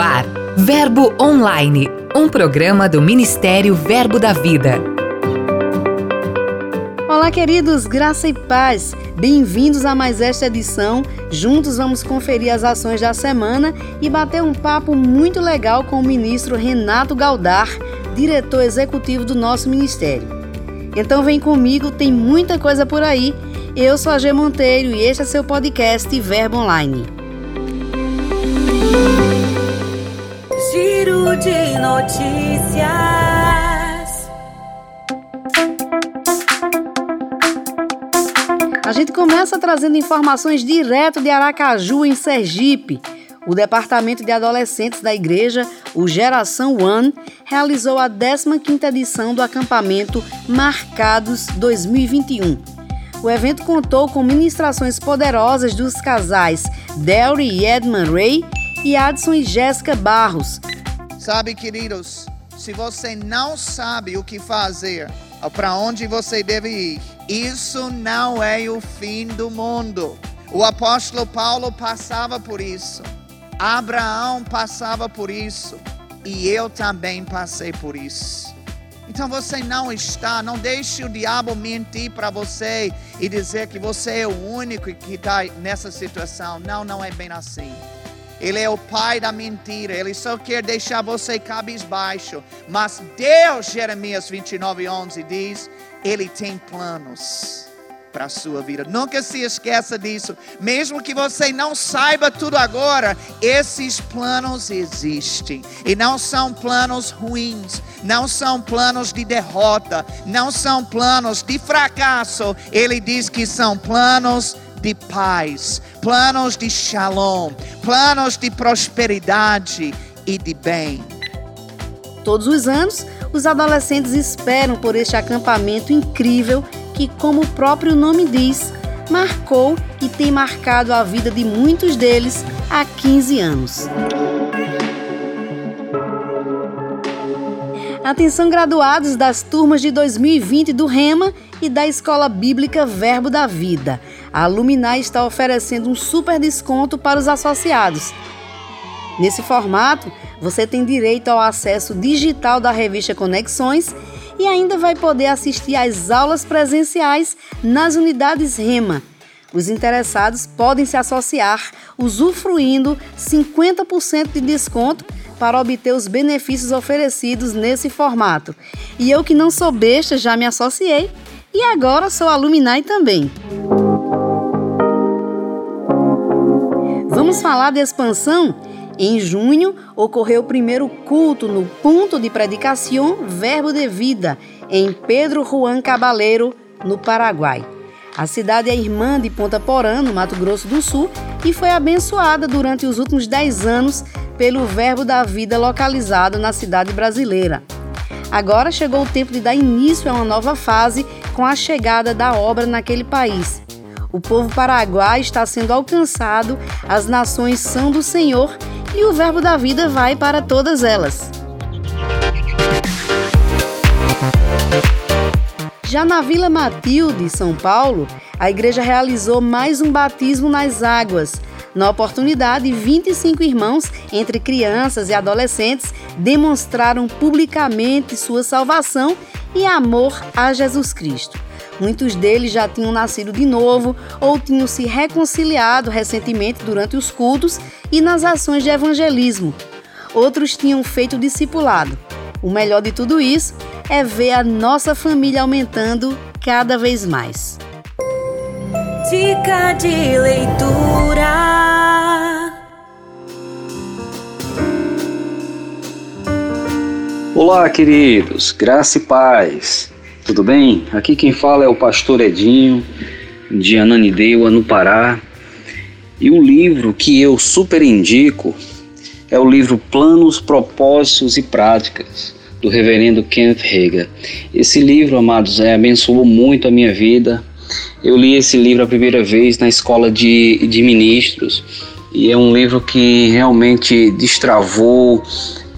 Ar, Verbo Online, um programa do Ministério Verbo da Vida. Olá, queridos, graça e paz. Bem-vindos a mais esta edição. Juntos vamos conferir as ações da semana e bater um papo muito legal com o ministro Renato Galdar, diretor executivo do nosso ministério. Então vem comigo, tem muita coisa por aí. Eu sou a G Monteiro e este é seu podcast Verbo Online. De notícias. A gente começa trazendo informações direto de Aracaju, em Sergipe. O Departamento de Adolescentes da Igreja, o Geração One, realizou a 15ª edição do acampamento Marcados 2021. O evento contou com ministrações poderosas dos casais Delry e Edmund Ray e Adson e Jéssica Barros. Sabe, queridos, se você não sabe o que fazer, para onde você deve ir, isso não é o fim do mundo. O apóstolo Paulo passava por isso. Abraão passava por isso. E eu também passei por isso. Então você não está, não deixe o diabo mentir para você e dizer que você é o único que está nessa situação. Não, não é bem assim. Ele é o pai da mentira. Ele só quer deixar você cabisbaixo. Mas Deus, Jeremias 29, 11 diz: Ele tem planos para a sua vida. Nunca se esqueça disso. Mesmo que você não saiba tudo agora, esses planos existem. E não são planos ruins, não são planos de derrota, não são planos de fracasso. Ele diz que são planos de paz, planos de shalom, planos de prosperidade e de bem. Todos os anos, os adolescentes esperam por este acampamento incrível que, como o próprio nome diz, marcou e tem marcado a vida de muitos deles há 15 anos. Atenção graduados das turmas de 2020 do REMA e da Escola Bíblica Verbo da Vida. A Luminar está oferecendo um super desconto para os associados. Nesse formato, você tem direito ao acesso digital da revista Conexões e ainda vai poder assistir às aulas presenciais nas unidades REMA. Os interessados podem se associar usufruindo 50% de desconto para obter os benefícios oferecidos nesse formato. E eu que não sou besta já me associei e agora sou alumni também. Vamos falar de expansão? Em junho, ocorreu o primeiro culto no Ponto de Predicação Verbo de Vida, em Pedro Juan Cabaleiro, no Paraguai. A cidade é irmã de Ponta Porã, no Mato Grosso do Sul, e foi abençoada durante os últimos 10 anos pelo Verbo da Vida localizado na cidade brasileira. Agora chegou o tempo de dar início a uma nova fase com a chegada da obra naquele país. O povo paraguai está sendo alcançado, as nações são do Senhor e o Verbo da Vida vai para todas elas. Já na Vila Matilde, São Paulo, a igreja realizou mais um batismo nas águas, na oportunidade, 25 irmãos, entre crianças e adolescentes, demonstraram publicamente sua salvação e amor a Jesus Cristo. Muitos deles já tinham nascido de novo ou tinham se reconciliado recentemente durante os cultos e nas ações de evangelismo. Outros tinham feito discipulado. O melhor de tudo isso é ver a nossa família aumentando cada vez mais. Dica de leitura. Olá, queridos, graça e paz. Tudo bem? Aqui quem fala é o pastor Edinho, de Ananindeua, no Pará. E o livro que eu super indico é o livro Planos, Propósitos e Práticas, do reverendo Kenneth Hager. Esse livro, amados, é, abençoou muito a minha vida, eu li esse livro a primeira vez na escola de, de ministros e é um livro que realmente destravou,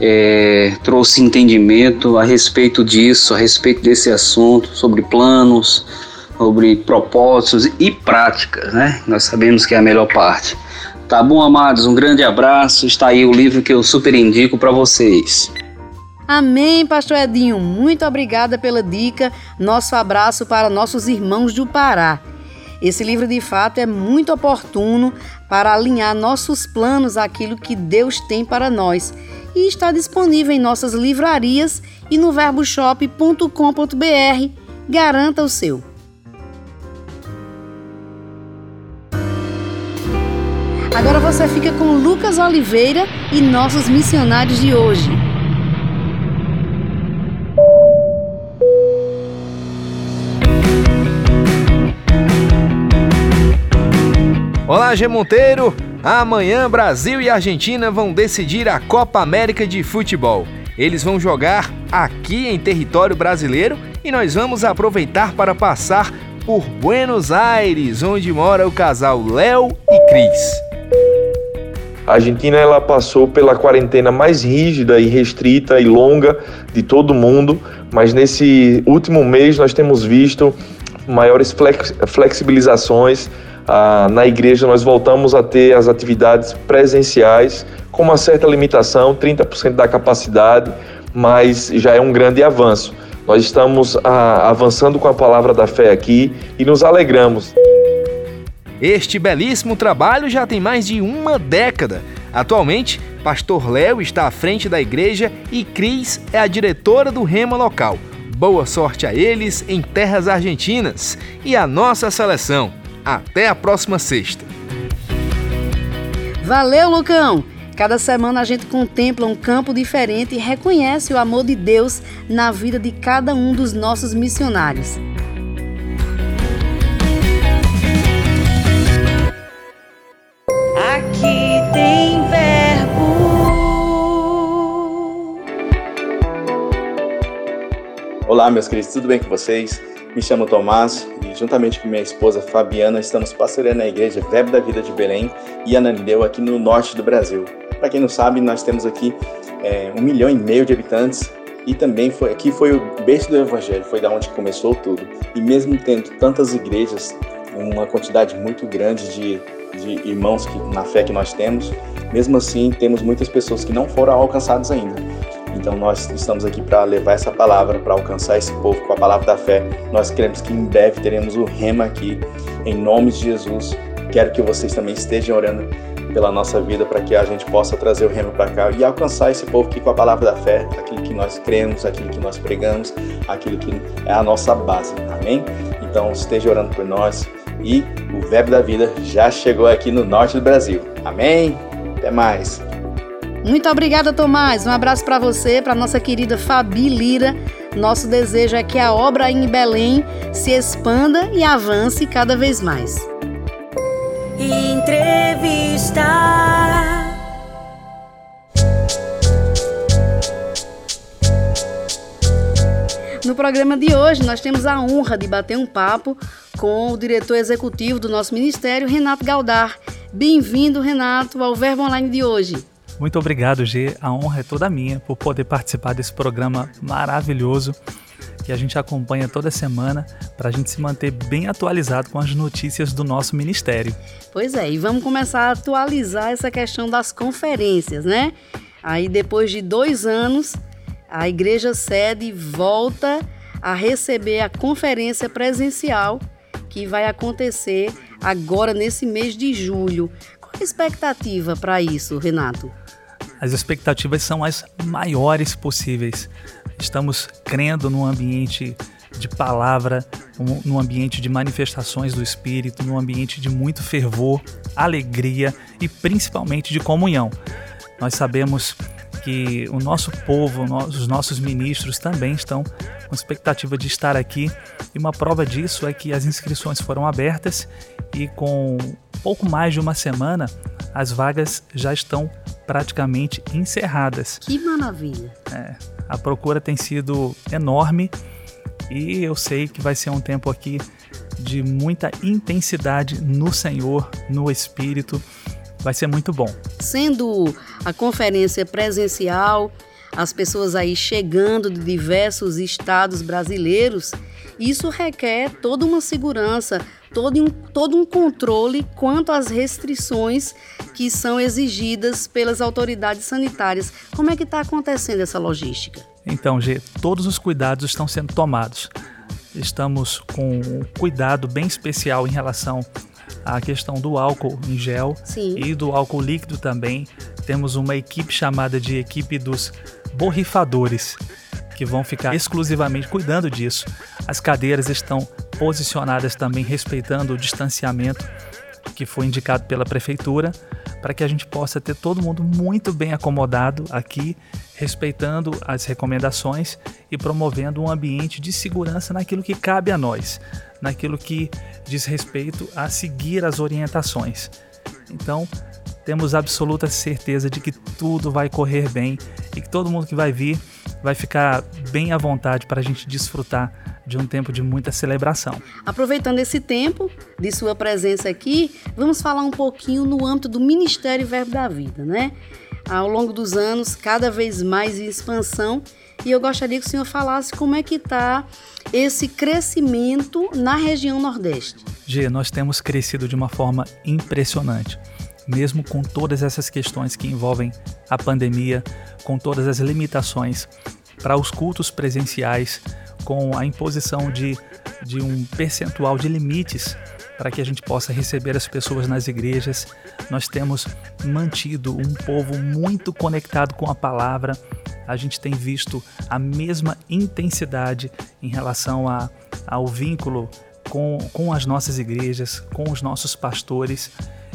é, trouxe entendimento a respeito disso, a respeito desse assunto, sobre planos, sobre propósitos e práticas, né? Nós sabemos que é a melhor parte. Tá bom, amados, um grande abraço. Está aí o livro que eu super indico para vocês. Amém, Pastor Edinho. Muito obrigada pela dica. Nosso abraço para nossos irmãos do Pará. Esse livro de fato é muito oportuno para alinhar nossos planos àquilo que Deus tem para nós e está disponível em nossas livrarias e no verboshop.com.br. Garanta o seu. Agora você fica com Lucas Oliveira e nossos missionários de hoje. Olá, G Monteiro! Amanhã Brasil e Argentina vão decidir a Copa América de Futebol. Eles vão jogar aqui em território brasileiro e nós vamos aproveitar para passar por Buenos Aires, onde mora o casal Léo e Cris. A Argentina ela passou pela quarentena mais rígida e restrita e longa de todo mundo, mas nesse último mês nós temos visto maiores flex flexibilizações ah, na igreja nós voltamos a ter as atividades presenciais com uma certa limitação, 30% da capacidade, mas já é um grande avanço. Nós estamos ah, avançando com a palavra da fé aqui e nos alegramos. Este belíssimo trabalho já tem mais de uma década. Atualmente, Pastor Léo está à frente da igreja e Cris é a diretora do Rema local. Boa sorte a eles em terras argentinas e a nossa seleção. Até a próxima sexta. Valeu, Lucão! Cada semana a gente contempla um campo diferente e reconhece o amor de Deus na vida de cada um dos nossos missionários. Aqui tem verbo. Olá, meus queridos, tudo bem com vocês? Me chamo Tomás e, juntamente com minha esposa Fabiana, estamos pastoreando a igreja Verbo da Vida de Belém e Ananideu aqui no norte do Brasil. Para quem não sabe, nós temos aqui é, um milhão e meio de habitantes e também foi aqui foi o berço do Evangelho, foi da onde começou tudo. E mesmo tendo tantas igrejas, uma quantidade muito grande de, de irmãos que, na fé que nós temos, mesmo assim temos muitas pessoas que não foram alcançadas ainda. Então nós estamos aqui para levar essa palavra, para alcançar esse povo com a palavra da fé. Nós queremos que em breve teremos o rema aqui, em nome de Jesus. Quero que vocês também estejam orando pela nossa vida para que a gente possa trazer o rema para cá e alcançar esse povo aqui com a palavra da fé, aquilo que nós cremos, aquilo que nós pregamos, aquilo que é a nossa base. Amém? Então esteja orando por nós e o Verbo da Vida já chegou aqui no norte do Brasil. Amém? Até mais. Muito obrigada, Tomás. Um abraço para você, para nossa querida Fabi Lira. Nosso desejo é que a obra em Belém se expanda e avance cada vez mais. Entrevista. No programa de hoje, nós temos a honra de bater um papo com o diretor executivo do nosso ministério, Renato Galdar. Bem-vindo, Renato, ao Verbo Online de hoje. Muito obrigado, G. A honra é toda minha por poder participar desse programa maravilhoso que a gente acompanha toda semana para a gente se manter bem atualizado com as notícias do nosso ministério. Pois é, e vamos começar a atualizar essa questão das conferências, né? Aí depois de dois anos, a igreja sede volta a receber a conferência presencial que vai acontecer agora nesse mês de julho. Qual a expectativa para isso, Renato? As expectativas são as maiores possíveis. Estamos crendo num ambiente de palavra, num ambiente de manifestações do Espírito, num ambiente de muito fervor, alegria e principalmente de comunhão. Nós sabemos que o nosso povo, os nossos ministros também estão com expectativa de estar aqui e uma prova disso é que as inscrições foram abertas e com pouco mais de uma semana as vagas já estão praticamente encerradas. Que maravilha! É, a procura tem sido enorme e eu sei que vai ser um tempo aqui de muita intensidade no Senhor, no Espírito. Vai ser muito bom. Sendo a conferência presencial, as pessoas aí chegando de diversos estados brasileiros, isso requer toda uma segurança, todo um, todo um controle quanto às restrições que são exigidas pelas autoridades sanitárias. Como é que está acontecendo essa logística? Então, G, todos os cuidados estão sendo tomados. Estamos com um cuidado bem especial em relação à questão do álcool em gel Sim. e do álcool líquido também. Temos uma equipe chamada de equipe dos borrifadores, que vão ficar exclusivamente cuidando disso. As cadeiras estão posicionadas também respeitando o distanciamento que foi indicado pela prefeitura, para que a gente possa ter todo mundo muito bem acomodado aqui, respeitando as recomendações e promovendo um ambiente de segurança naquilo que cabe a nós, naquilo que diz respeito a seguir as orientações. Então, temos absoluta certeza de que tudo vai correr bem e que todo mundo que vai vir vai ficar bem à vontade para a gente desfrutar de um tempo de muita celebração. Aproveitando esse tempo de sua presença aqui, vamos falar um pouquinho no âmbito do Ministério Verbo da Vida, né? Ao longo dos anos, cada vez mais em expansão, e eu gostaria que o senhor falasse como é que está esse crescimento na região Nordeste. G, nós temos crescido de uma forma impressionante mesmo com todas essas questões que envolvem a pandemia, com todas as limitações para os cultos presenciais, com a imposição de, de um percentual de limites para que a gente possa receber as pessoas nas igrejas. Nós temos mantido um povo muito conectado com a palavra. A gente tem visto a mesma intensidade em relação a, ao vínculo com, com as nossas igrejas, com os nossos pastores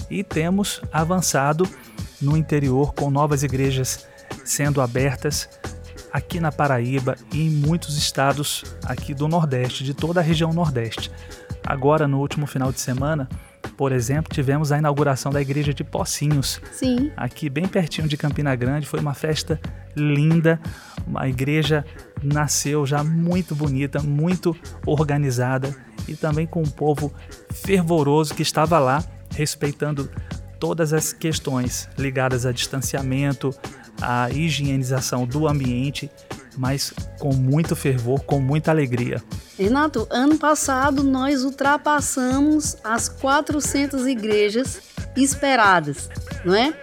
e temos avançado no interior com novas igrejas sendo abertas aqui na Paraíba e em muitos estados aqui do Nordeste, de toda a região Nordeste. Agora, no último final de semana, por exemplo, tivemos a inauguração da igreja de Pocinhos. Sim. Aqui bem pertinho de Campina Grande, foi uma festa linda. Uma igreja nasceu já muito bonita, muito organizada e também com um povo fervoroso que estava lá respeitando todas as questões ligadas a distanciamento, a higienização do ambiente, mas com muito fervor, com muita alegria. Renato, ano passado nós ultrapassamos as 400 igrejas esperadas, não é?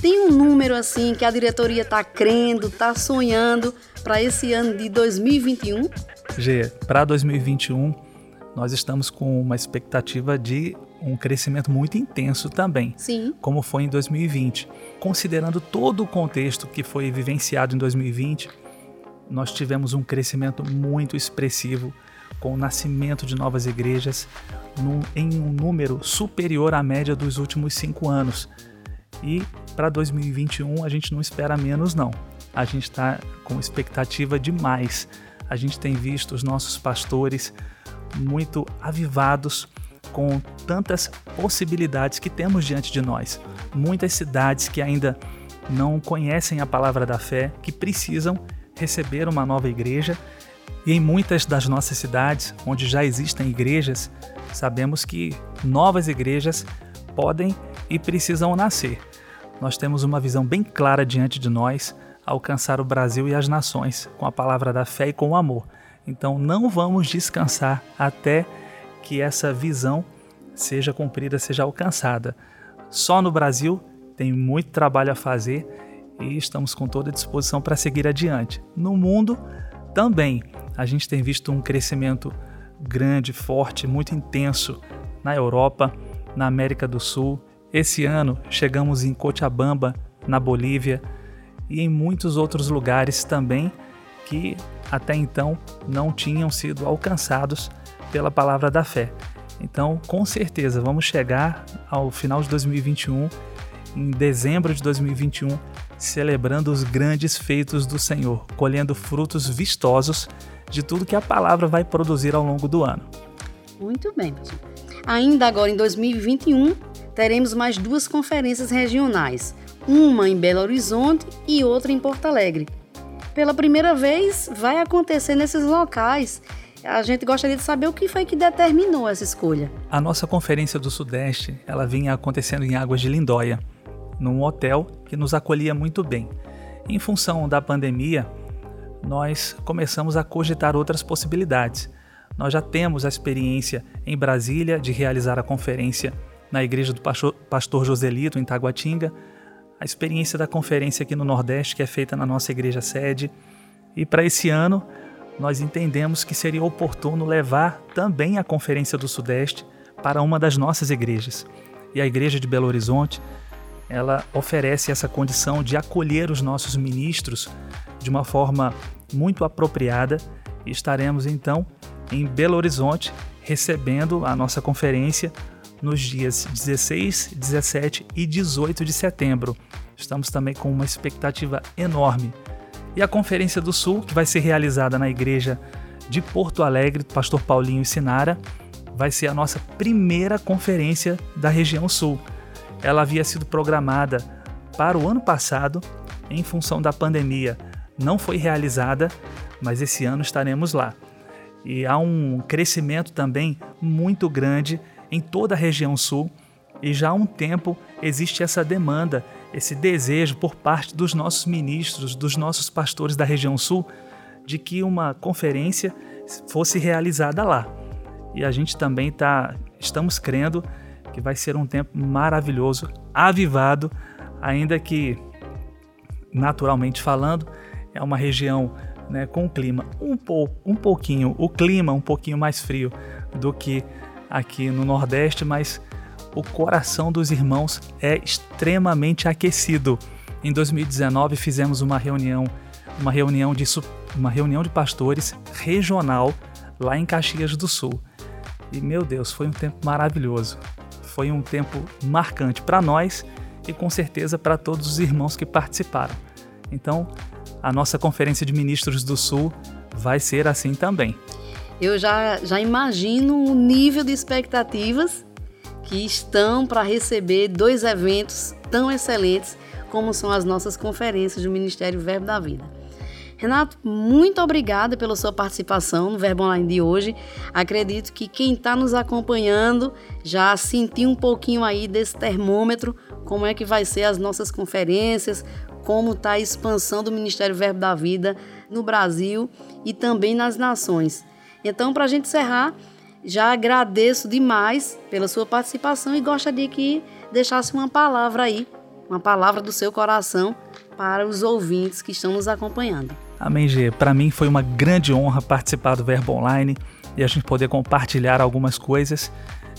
Tem um número assim que a diretoria está crendo, está sonhando para esse ano de 2021? G, para 2021 nós estamos com uma expectativa de um crescimento muito intenso também, Sim. como foi em 2020. Considerando todo o contexto que foi vivenciado em 2020, nós tivemos um crescimento muito expressivo com o nascimento de novas igrejas num, em um número superior à média dos últimos cinco anos. E para 2021 a gente não espera menos não. A gente está com expectativa demais. A gente tem visto os nossos pastores muito avivados com tantas possibilidades que temos diante de nós. Muitas cidades que ainda não conhecem a palavra da fé, que precisam receber uma nova igreja. E em muitas das nossas cidades, onde já existem igrejas, sabemos que novas igrejas podem e precisam nascer. Nós temos uma visão bem clara diante de nós, alcançar o Brasil e as nações com a palavra da fé e com o amor. Então não vamos descansar até que essa visão seja cumprida, seja alcançada. Só no Brasil tem muito trabalho a fazer e estamos com toda a disposição para seguir adiante. No mundo também a gente tem visto um crescimento grande, forte, muito intenso na Europa, na América do Sul. Esse ano chegamos em Cochabamba, na Bolívia e em muitos outros lugares também que até então não tinham sido alcançados pela palavra da fé. Então, com certeza, vamos chegar ao final de 2021, em dezembro de 2021, celebrando os grandes feitos do Senhor, colhendo frutos vistosos de tudo que a palavra vai produzir ao longo do ano. Muito bem, pastor. Ainda agora em 2021, teremos mais duas conferências regionais, uma em Belo Horizonte e outra em Porto Alegre. Pela primeira vez, vai acontecer nesses locais. A gente gostaria de saber o que foi que determinou essa escolha. A nossa conferência do Sudeste, ela vinha acontecendo em Águas de Lindóia, num hotel que nos acolhia muito bem. Em função da pandemia, nós começamos a cogitar outras possibilidades. Nós já temos a experiência em Brasília de realizar a conferência na igreja do pastor Joselito, em Taguatinga, a experiência da conferência aqui no Nordeste, que é feita na nossa igreja sede. E para esse ano, nós entendemos que seria oportuno levar também a Conferência do Sudeste para uma das nossas igrejas. E a Igreja de Belo Horizonte, ela oferece essa condição de acolher os nossos ministros de uma forma muito apropriada e estaremos então em Belo Horizonte recebendo a nossa conferência nos dias 16, 17 e 18 de setembro. Estamos também com uma expectativa enorme e a Conferência do Sul, que vai ser realizada na igreja de Porto Alegre, pastor Paulinho Sinara, vai ser a nossa primeira conferência da região Sul. Ela havia sido programada para o ano passado, em função da pandemia, não foi realizada, mas esse ano estaremos lá. E há um crescimento também muito grande em toda a região Sul, e já há um tempo existe essa demanda esse desejo por parte dos nossos ministros, dos nossos pastores da região sul, de que uma conferência fosse realizada lá. E a gente também tá, estamos crendo que vai ser um tempo maravilhoso, avivado, ainda que naturalmente falando, é uma região né, com clima um, pou, um pouquinho, o clima um pouquinho mais frio do que aqui no Nordeste, mas o coração dos irmãos é extremamente aquecido. Em 2019 fizemos uma reunião, uma reunião de uma reunião de pastores regional lá em Caxias do Sul. E meu Deus, foi um tempo maravilhoso. Foi um tempo marcante para nós e com certeza para todos os irmãos que participaram. Então, a nossa conferência de ministros do Sul vai ser assim também. Eu já, já imagino o nível de expectativas que estão para receber dois eventos tão excelentes como são as nossas conferências do Ministério Verbo da Vida. Renato, muito obrigada pela sua participação no Verbo Online de hoje. Acredito que quem está nos acompanhando já sentiu um pouquinho aí desse termômetro, como é que vai ser as nossas conferências, como está a expansão do Ministério Verbo da Vida no Brasil e também nas nações. Então, para a gente encerrar, já agradeço demais pela sua participação e gostaria que deixasse uma palavra aí, uma palavra do seu coração para os ouvintes que estão nos acompanhando. Amém, G. Para mim foi uma grande honra participar do Verbo Online e a gente poder compartilhar algumas coisas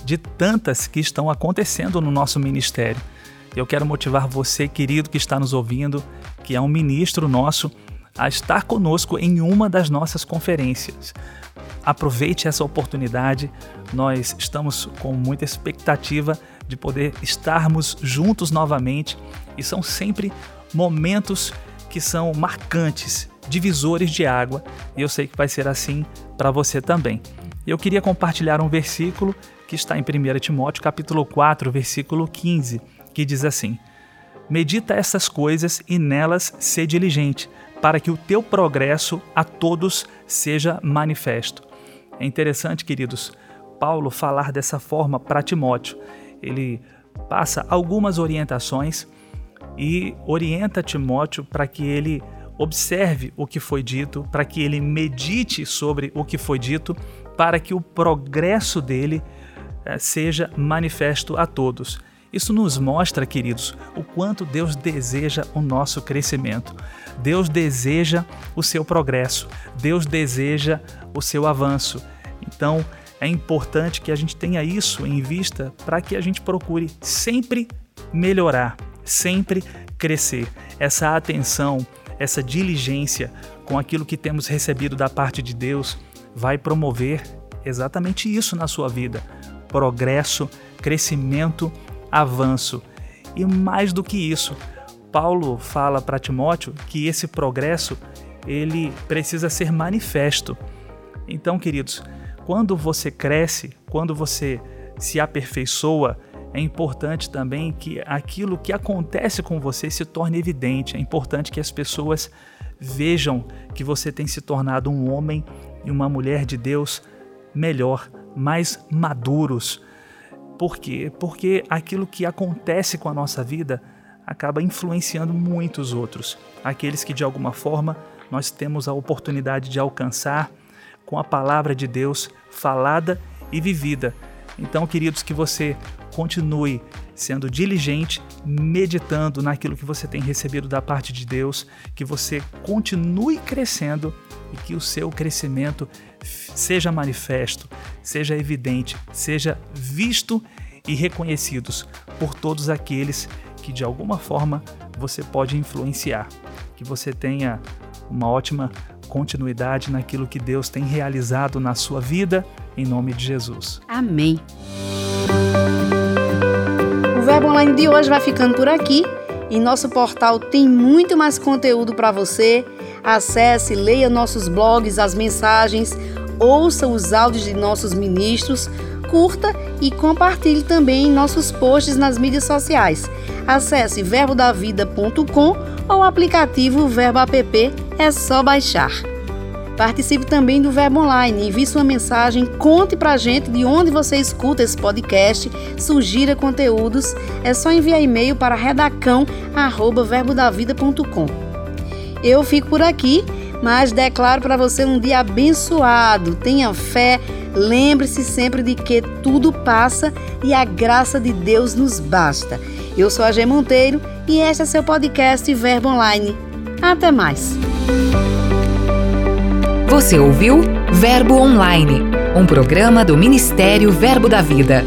de tantas que estão acontecendo no nosso ministério. Eu quero motivar você, querido, que está nos ouvindo, que é um ministro nosso, a estar conosco em uma das nossas conferências. Aproveite essa oportunidade. Nós estamos com muita expectativa de poder estarmos juntos novamente e são sempre momentos que são marcantes, divisores de água, e eu sei que vai ser assim para você também. Eu queria compartilhar um versículo que está em 1 Timóteo, capítulo 4, versículo 15, que diz assim: Medita essas coisas e nelas ser diligente, para que o teu progresso a todos seja manifesto. É interessante, queridos, Paulo falar dessa forma para Timóteo. Ele passa algumas orientações e orienta Timóteo para que ele observe o que foi dito, para que ele medite sobre o que foi dito, para que o progresso dele eh, seja manifesto a todos. Isso nos mostra, queridos, o quanto Deus deseja o nosso crescimento. Deus deseja o seu progresso, Deus deseja o seu avanço. Então, é importante que a gente tenha isso em vista para que a gente procure sempre melhorar, sempre crescer. Essa atenção, essa diligência com aquilo que temos recebido da parte de Deus vai promover exatamente isso na sua vida: progresso, crescimento, avanço. E mais do que isso, Paulo fala para Timóteo que esse progresso ele precisa ser manifesto. Então, queridos, quando você cresce, quando você se aperfeiçoa, é importante também que aquilo que acontece com você se torne evidente. É importante que as pessoas vejam que você tem se tornado um homem e uma mulher de Deus melhor, mais maduros. Por quê? Porque aquilo que acontece com a nossa vida acaba influenciando muitos outros, aqueles que de alguma forma nós temos a oportunidade de alcançar, com a palavra de Deus falada e vivida. Então, queridos, que você continue sendo diligente, meditando naquilo que você tem recebido da parte de Deus, que você continue crescendo e que o seu crescimento seja manifesto, seja evidente, seja visto e reconhecidos por todos aqueles que de alguma forma você pode influenciar. Que você tenha uma ótima continuidade naquilo que Deus tem realizado na sua vida, em nome de Jesus. Amém. O Verbo Online de hoje vai ficando por aqui. Em nosso portal tem muito mais conteúdo para você. Acesse, leia nossos blogs, as mensagens, ouça os áudios de nossos ministros, curta e compartilhe também nossos posts nas mídias sociais. Acesse verbodavida.com ou o aplicativo Verbo App, é só baixar. Participe também do Verbo Online, envie sua mensagem, conte pra gente de onde você escuta esse podcast, sugira conteúdos, é só enviar e-mail para redacão@verbodavida.com. Eu fico por aqui, mas declaro para você um dia abençoado. Tenha fé, lembre-se sempre de que tudo passa e a graça de Deus nos basta. Eu sou a G Monteiro e este é seu podcast Verbo Online. Até mais. Você ouviu Verbo Online, um programa do Ministério Verbo da Vida.